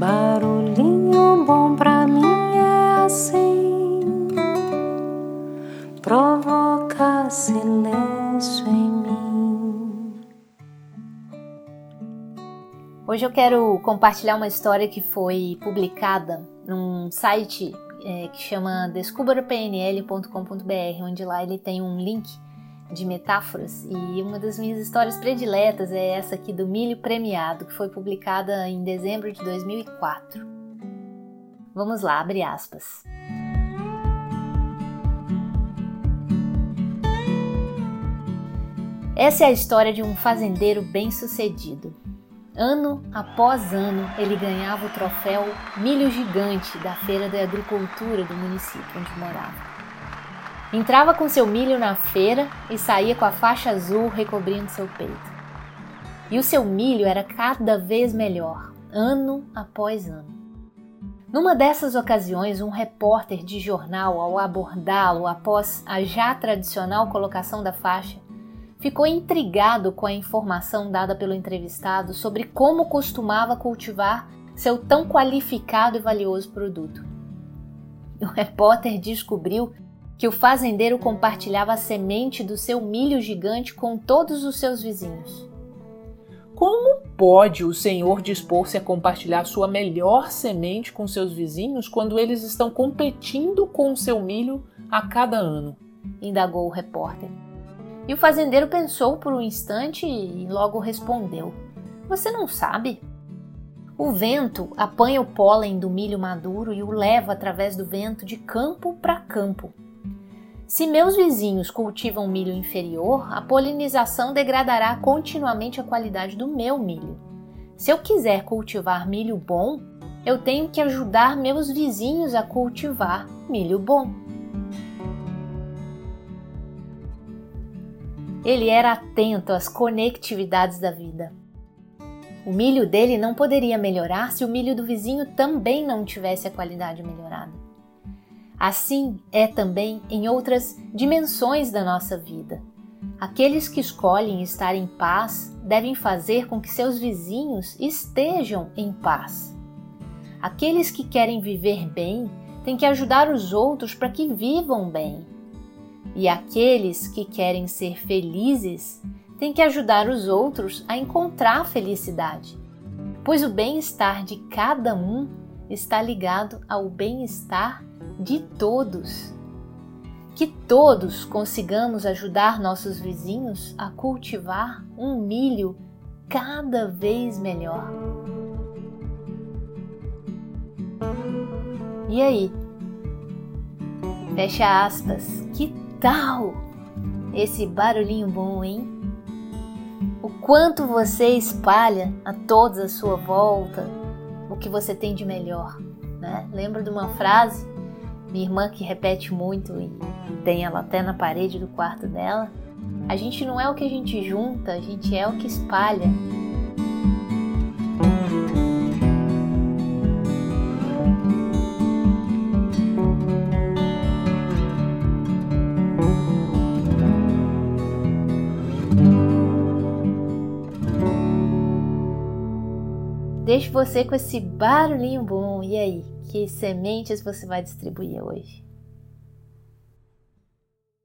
Barulhinho bom pra mim é assim, provoca silêncio em mim. Hoje eu quero compartilhar uma história que foi publicada num site é, que chama descubrapnl.com.br, onde lá ele tem um link de metáforas e uma das minhas histórias prediletas é essa aqui do milho premiado, que foi publicada em dezembro de 2004. Vamos lá, abre aspas. Essa é a história de um fazendeiro bem-sucedido. Ano após ano, ele ganhava o troféu Milho Gigante da Feira da Agricultura do município onde morava. Entrava com seu milho na feira e saía com a faixa azul recobrindo seu peito. E o seu milho era cada vez melhor, ano após ano. Numa dessas ocasiões, um repórter de jornal, ao abordá-lo após a já tradicional colocação da faixa, ficou intrigado com a informação dada pelo entrevistado sobre como costumava cultivar seu tão qualificado e valioso produto. O repórter descobriu que o fazendeiro compartilhava a semente do seu milho gigante com todos os seus vizinhos. Como pode o Senhor dispor-se a compartilhar sua melhor semente com seus vizinhos quando eles estão competindo com o seu milho a cada ano? indagou o repórter. E o fazendeiro pensou por um instante e logo respondeu: Você não sabe? O vento apanha o pólen do milho maduro e o leva através do vento de campo para campo. Se meus vizinhos cultivam milho inferior, a polinização degradará continuamente a qualidade do meu milho. Se eu quiser cultivar milho bom, eu tenho que ajudar meus vizinhos a cultivar milho bom. Ele era atento às conectividades da vida. O milho dele não poderia melhorar se o milho do vizinho também não tivesse a qualidade melhorada. Assim é também em outras dimensões da nossa vida. Aqueles que escolhem estar em paz devem fazer com que seus vizinhos estejam em paz. Aqueles que querem viver bem têm que ajudar os outros para que vivam bem. E aqueles que querem ser felizes têm que ajudar os outros a encontrar felicidade, pois o bem-estar de cada um está ligado ao bem-estar de todos. Que todos consigamos ajudar nossos vizinhos a cultivar um milho cada vez melhor. E aí? Fecha aspas. Que tal esse barulhinho bom, hein? O quanto você espalha a todos à sua volta que você tem de melhor, né? Lembro de uma frase minha irmã que repete muito e tem ela até na parede do quarto dela. A gente não é o que a gente junta, a gente é o que espalha. Deixo você com esse barulhinho bom. E aí, que sementes você vai distribuir hoje?